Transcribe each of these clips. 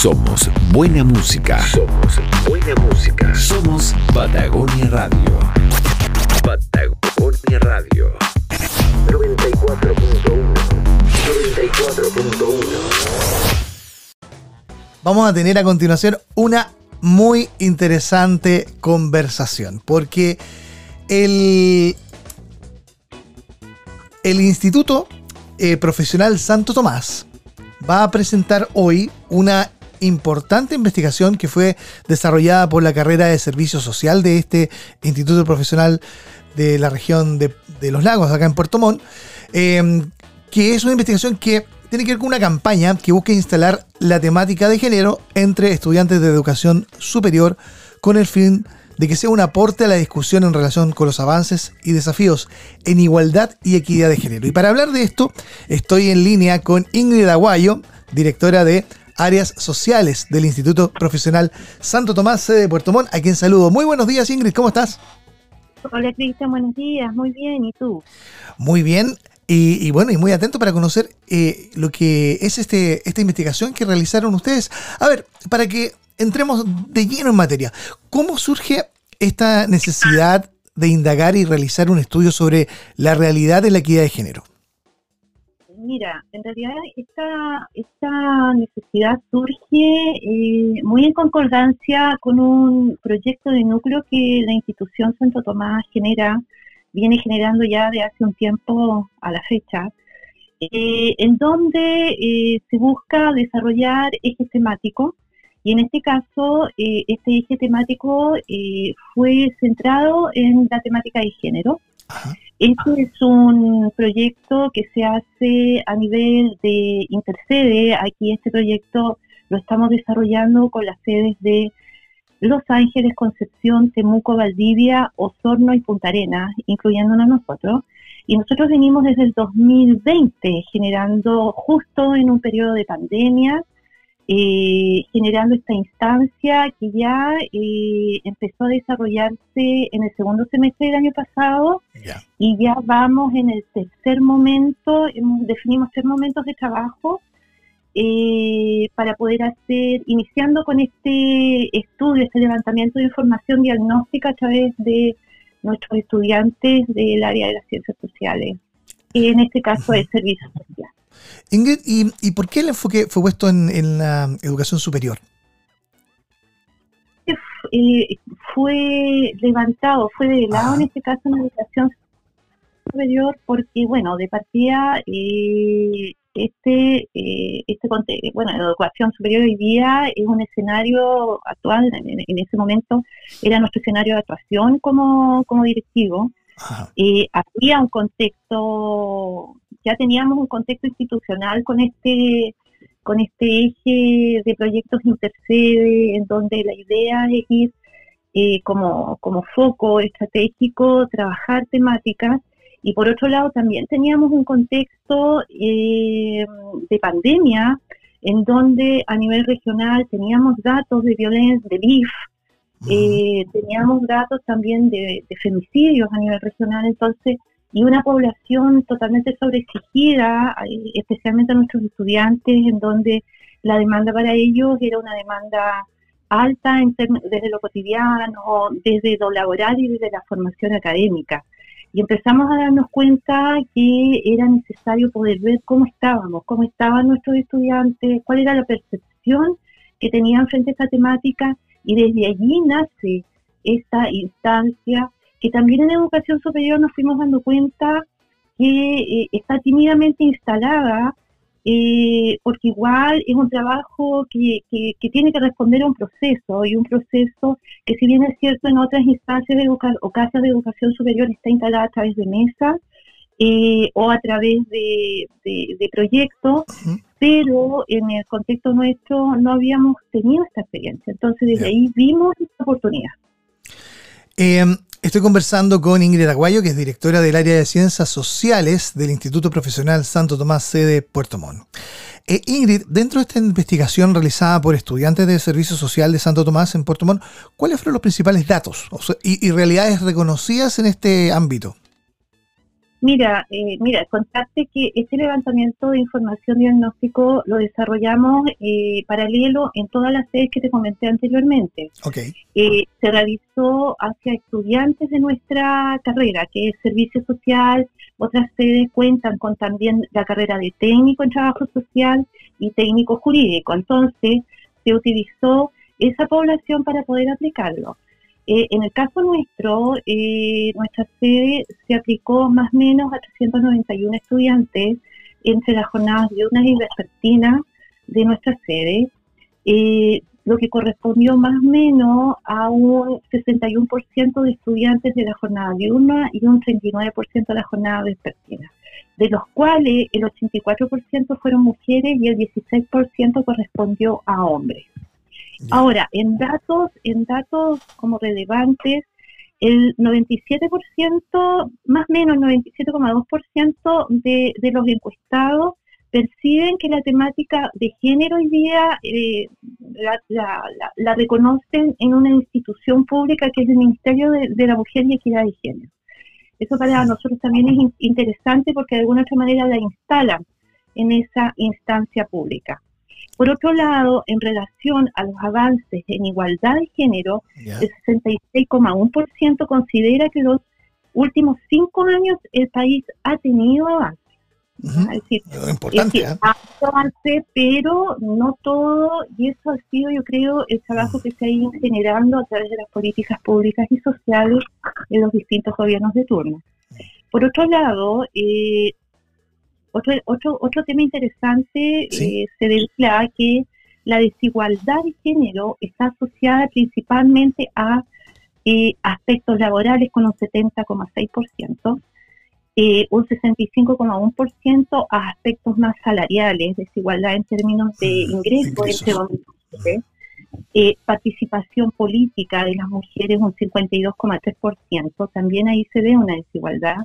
Somos buena música. Somos buena música. Somos Patagonia Radio. Patagonia Radio. 94.1. 94.1. Vamos a tener a continuación una muy interesante conversación, porque el, el Instituto eh, Profesional Santo Tomás va a presentar hoy una importante investigación que fue desarrollada por la carrera de servicio social de este Instituto Profesional de la región de, Los Lagos, acá en Puerto Montt, em, que es una investigación que tiene que ver con una campaña que busca instalar la temática de género entre estudiantes de educación superior con el fin de que sea un aporte a la discusión en relación con los avances y desafíos en igualdad y equidad de género. Y para hablar de esto, estoy en línea con Ingrid Aguayo, directora de áreas sociales del Instituto Profesional Santo Tomás, sede de Puerto Montt, a quien saludo. Muy buenos días, Ingrid, ¿cómo estás? Hola, Cristian, buenos días, muy bien, ¿y tú? Muy bien. Y, bueno, y muy atento para conocer eh, lo que es este, esta investigación que realizaron ustedes. A ver, para que entremos de lleno en materia, ¿cómo surge esta necesidad de indagar y realizar un estudio sobre la realidad de la equidad de género? Mira, en realidad esta, esta necesidad surge eh, muy en concordancia con un proyecto de núcleo que la institución Santo Tomás genera, viene generando ya de hace un tiempo a la fecha, eh, en donde eh, se busca desarrollar ejes temáticos y en este caso este eje temático fue centrado en la temática de género. Este es un proyecto que se hace a nivel de intercede. Aquí este proyecto lo estamos desarrollando con las sedes de Los Ángeles, Concepción, Temuco, Valdivia, Osorno y Punta Arenas, incluyéndonos nosotros. Y nosotros venimos desde el 2020 generando justo en un periodo de pandemia eh, generando esta instancia que ya eh, empezó a desarrollarse en el segundo semestre del año pasado y ya vamos en el tercer momento, definimos tres momentos de trabajo eh, para poder hacer, iniciando con este estudio, este levantamiento de información diagnóstica a través de nuestros estudiantes del área de las ciencias sociales, en este caso el servicio social. Ingrid, ¿y, por qué el enfoque fue puesto en, la educación superior? Eh, fue levantado, fue develado en este caso en educación superior porque, bueno, de partida, eh, este, eh, este bueno, la educación superior hoy día es un escenario actual, en, ese momento era nuestro escenario de actuación como, como directivo. Eh, había un contexto ya teníamos un contexto institucional con este con este eje de proyectos intercede, en donde la idea es ir eh, como, como foco estratégico, trabajar temáticas, y por otro lado también teníamos un contexto eh, de pandemia, en donde a nivel regional teníamos datos de violencia, de BIF, eh, teníamos datos también de, de femicidios a nivel regional, entonces y una población totalmente sobreexigida, eh, especialmente a nuestros estudiantes, en donde la demanda para ellos era una demanda alta en desde lo cotidiano, desde lo laboral y desde la formación académica. Y empezamos a darnos cuenta que era necesario poder ver cómo estábamos, cómo estaban nuestros estudiantes, cuál era la percepción que tenían frente a esta temática, y desde allí nace esta instancia que también en educación superior nos fuimos dando cuenta que eh, está tímidamente instalada, eh, porque igual es un trabajo que, que, tiene que responder a un proceso, y un proceso que si bien es cierto en otras instancias de o casas de educación superior está instalada a través de mesas eh, o a través de, de, proyectos, pero en el contexto nuestro no habíamos tenido esta experiencia. Entonces desde ahí vimos esta oportunidad. Em, Estoy conversando con Ingrid Aguayo, que es directora del área de ciencias sociales del Instituto Profesional Santo Tomás sede Puerto Montt. Eh, Ingrid, dentro de esta investigación realizada por estudiantes del Servicio Social de Santo Tomás en Puerto Montt, ¿cuáles fueron los principales datos y, realidades reconocidas en este ámbito? Mira, eh, mira, contarte que este levantamiento de información diagnóstico lo desarrollamos eh, paralelo en todas las sedes que te comenté anteriormente. Okay. Eh, se realizó hacia estudiantes de nuestra carrera, que es servicio social. Otras sedes cuentan con también la carrera de técnico en trabajo social y técnico jurídico. Entonces, se utilizó esa población para poder aplicarlo. Eh, en el caso nuestro, eh, nuestra sede se aplicó más o menos a 391 estudiantes entre las jornadas diurnas y vespertinas de nuestra sede, eh, lo que correspondió más o menos a un 61% de estudiantes de la jornada diurna y un 39% de la jornada vespertina, de los cuales el 84% fueron mujeres y el 16% correspondió a hombres. Ahora, en datos, en datos como relevantes, el 97%, más o menos 97,2% de, de los encuestados perciben que la temática de género hoy día eh, la, reconocen en una institución pública que es el Ministerio de, de, la Mujer y Equidad de Género. Eso para nosotros también es interesante porque de alguna otra manera la instalan en esa instancia pública. Por otro lado, en relación a los avances en igualdad de género, el 66,1% considera que los últimos cinco años el país ha tenido avances. Es decir, importante, ¿eh? avance, pero no todo, y eso ha sido, yo creo, el trabajo que se ha ido generando a través de las políticas públicas y sociales en los distintos gobiernos de turno. Por otro lado, eh, otro, otro, otro tema interesante eh, se debe a que la desigualdad de género está asociada principalmente a eh, aspectos laborales con un 70,6%, eh, un 65,1% a aspectos más salariales, desigualdad en términos de mm, ingresos entre eh, participación política de las mujeres un 52,3%, también ahí se ve una desigualdad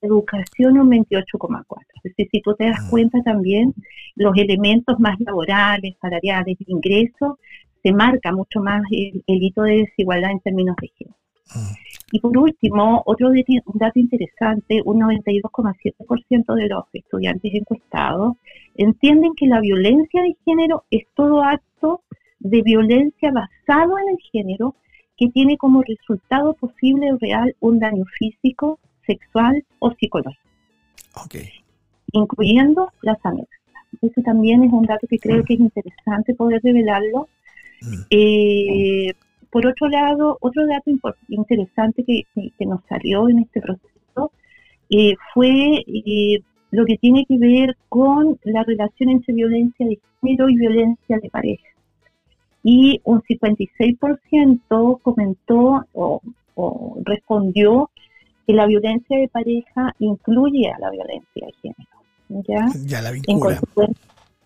educación un 28,4. Es decir, si tú te das mm. cuenta también, los elementos más laborales, salariales, de ingreso, se marca mucho más el, hito de desigualdad en términos de género. Mm. Y por último, otro dato interesante, un 92,7% de los estudiantes encuestados entienden que la violencia de género es todo acto de violencia basado en el género que tiene como resultado posible o real un daño físico, sexual o psicológico. Incluyendo las anexas. Ese también es un dato que creo mm. que es interesante poder revelarlo. Mm. Eh, por otro lado, otro dato interesante que, nos salió en este proceso eh, fue eh, lo que tiene que ver con la relación entre violencia de género y violencia de pareja. Y un 56% comentó o, o respondió que la violencia de pareja incluye a la violencia de género. ¿ya? Ya la vincula.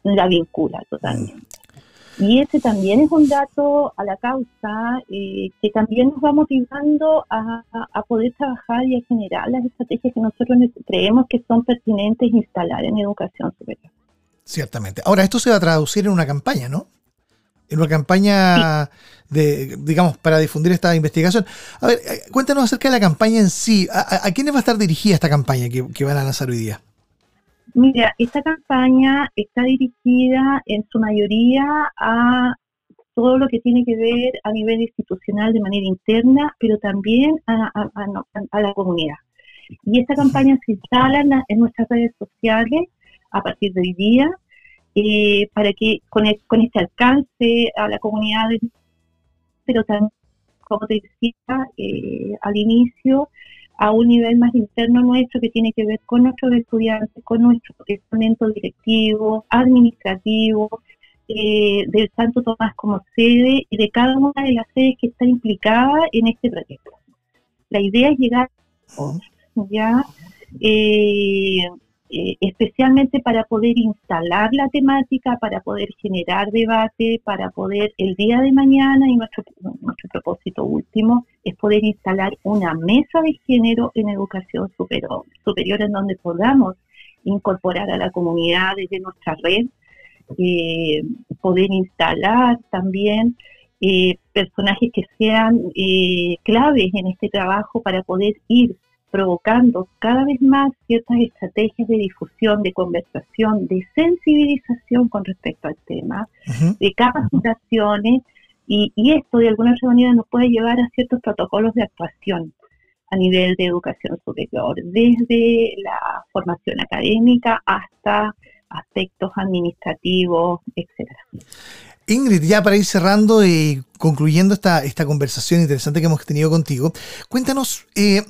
la vincula totalmente. Mm. Y ese también es un dato a la causa eh, que también nos va motivando a, poder trabajar y a generar las estrategias que nosotros creemos que son pertinentes instalar en educación superior. Ciertamente. Ahora, esto se va a traducir en una campaña, ¿no? En una campaña de, digamos, para difundir esta investigación. A ver, eh, cuéntanos acerca de la campaña en sí. ¿A, quiénes va a estar dirigida esta campaña que, van a lanzar hoy día? Mira, esta campaña está dirigida en su mayoría a todo lo que tiene que ver a nivel institucional de manera interna, pero también a, la comunidad. Y esta campaña se instala en nuestras redes sociales a partir de hoy día eh, para que con, con, este alcance a la comunidad, pero también, como te decía eh, al inicio, a un nivel más interno nuestro que tiene que ver con nuestros estudiantes, con nuestro estamento directivo, administrativo, eh, del Santo Tomás como sede y de cada una de las sedes que está implicada en este proyecto. La idea es llegar ya eh, eh, especialmente para poder instalar la temática, para poder generar debate, para poder el día de mañana, y nuestro, propósito último es poder instalar una mesa de género en educación superior, superior en donde podamos incorporar a la comunidad desde nuestra red, eh, poder instalar también eh, personajes que sean claves en este trabajo para poder ir provocando cada vez más ciertas estrategias de difusión, de conversación, de sensibilización con respecto al tema, de capacitaciones, y, esto de alguna manera nos puede llevar a ciertos protocolos de actuación a nivel de educación superior, desde la formación académica hasta aspectos administrativos, etcétera. Ingrid, ya para ir cerrando y concluyendo esta, esta conversación interesante que hemos tenido contigo, cuéntanos eh,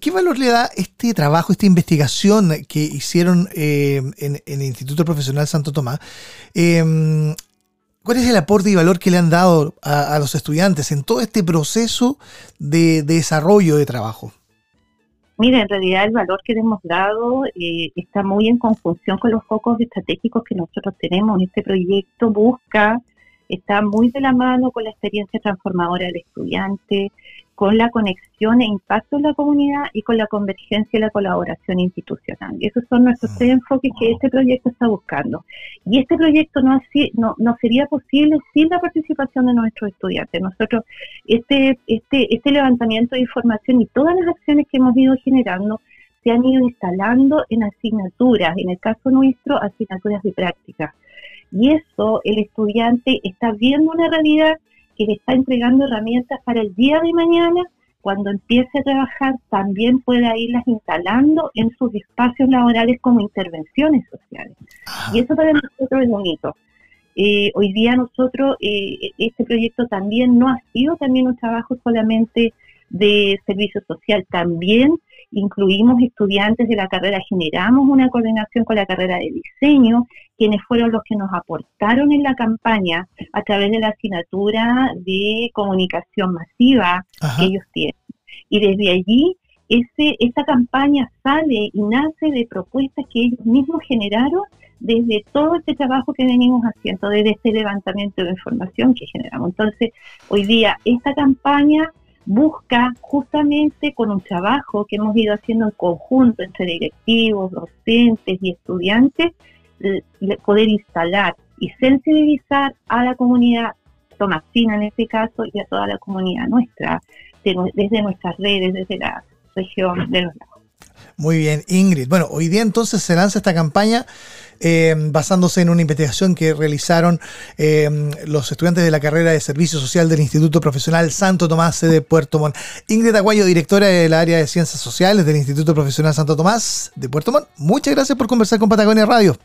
qué valor le da este trabajo, esta investigación que hicieron eh, en, el Instituto Profesional Santo Tomás. Em, ¿Cuál es el aporte y valor que le han dado a, los estudiantes en todo este proceso de, desarrollo de trabajo? Mira, en realidad el valor que le hemos dado eh, está muy en conjunción con los focos estratégicos que nosotros tenemos. Este proyecto busca está muy de la mano con la experiencia transformadora del estudiante, con la conexión e impacto en la comunidad y con la convergencia y la colaboración institucional. Y esos son nuestros tres enfoques que este proyecto está buscando. Y este proyecto no, no, no sería posible sin la participación de nuestros estudiantes. Nosotros, este, este, este levantamiento de información y todas las acciones que hemos ido generando se han ido instalando en asignaturas, en el caso nuestro, asignaturas de práctica y eso el estudiante está viendo una realidad que le está entregando herramientas para el día de mañana, cuando empiece a trabajar, también pueda irlas instalando en sus espacios laborales como intervenciones sociales. Ah. Y eso para nosotros es bonito. Eh, hoy día nosotros, eh, este proyecto también no ha sido también un trabajo solamente de servicio social, también incluimos estudiantes de la carrera, generamos una coordinación con la carrera de diseño, quienes fueron los que nos aportaron en la campaña a través de la asignatura de comunicación masiva que ellos tienen. Y desde allí, ese, esta campaña sale y nace de propuestas que ellos mismos generaron desde todo este trabajo que venimos haciendo, desde este levantamiento de información que generamos. Entonces, hoy día esta campaña busca justamente con un trabajo que hemos ido haciendo en conjunto entre directivos, docentes y estudiantes, poder instalar y sensibilizar a la comunidad tomasina en este caso y a toda la comunidad nuestra, desde nuestras redes, desde la región de los lagos. Muy bien, Ingrid. Bueno, hoy día entonces se lanza esta campaña eh, basándose en una investigación que realizaron eh, los estudiantes de la carrera de Servicio Social del Instituto Profesional Santo Tomás de Puerto Montt. Ingrid Aguayo, directora del área de Ciencias Sociales del Instituto Profesional Santo Tomás de Puerto Montt. Muchas gracias por conversar con Patagonia Radio.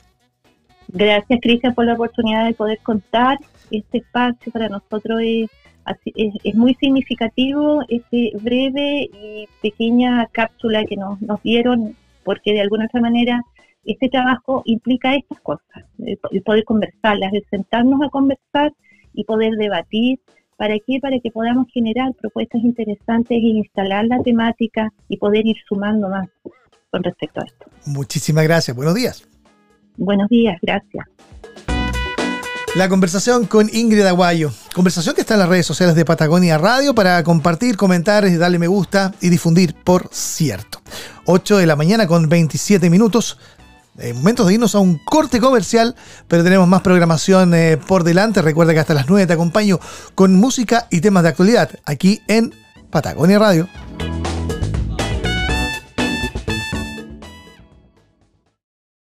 Gracias, Cristian, por la oportunidad de poder contar este espacio para nosotros. Es, es, muy significativo este breve y pequeña cápsula que nos, nos dieron, porque de alguna otra manera este trabajo implica estas cosas, el, poder conversarlas, el sentarnos a conversar y poder debatir. ¿Para qué? Para que podamos generar propuestas interesantes e instalar la temática y poder ir sumando más con respecto a esto. Muchísimas gracias. Buenos días. Buenos días, gracias. La conversación con Ingrid Aguayo. Conversación que está en las redes sociales de Patagonia Radio para compartir, comentar, darle me gusta y difundir, por cierto. 8 de la mañana con 27 minutos. En momentos de irnos a un corte comercial, pero tenemos más programación eh, por delante. Recuerda que hasta las 9 te acompaño con música y temas de actualidad aquí en Patagonia Radio.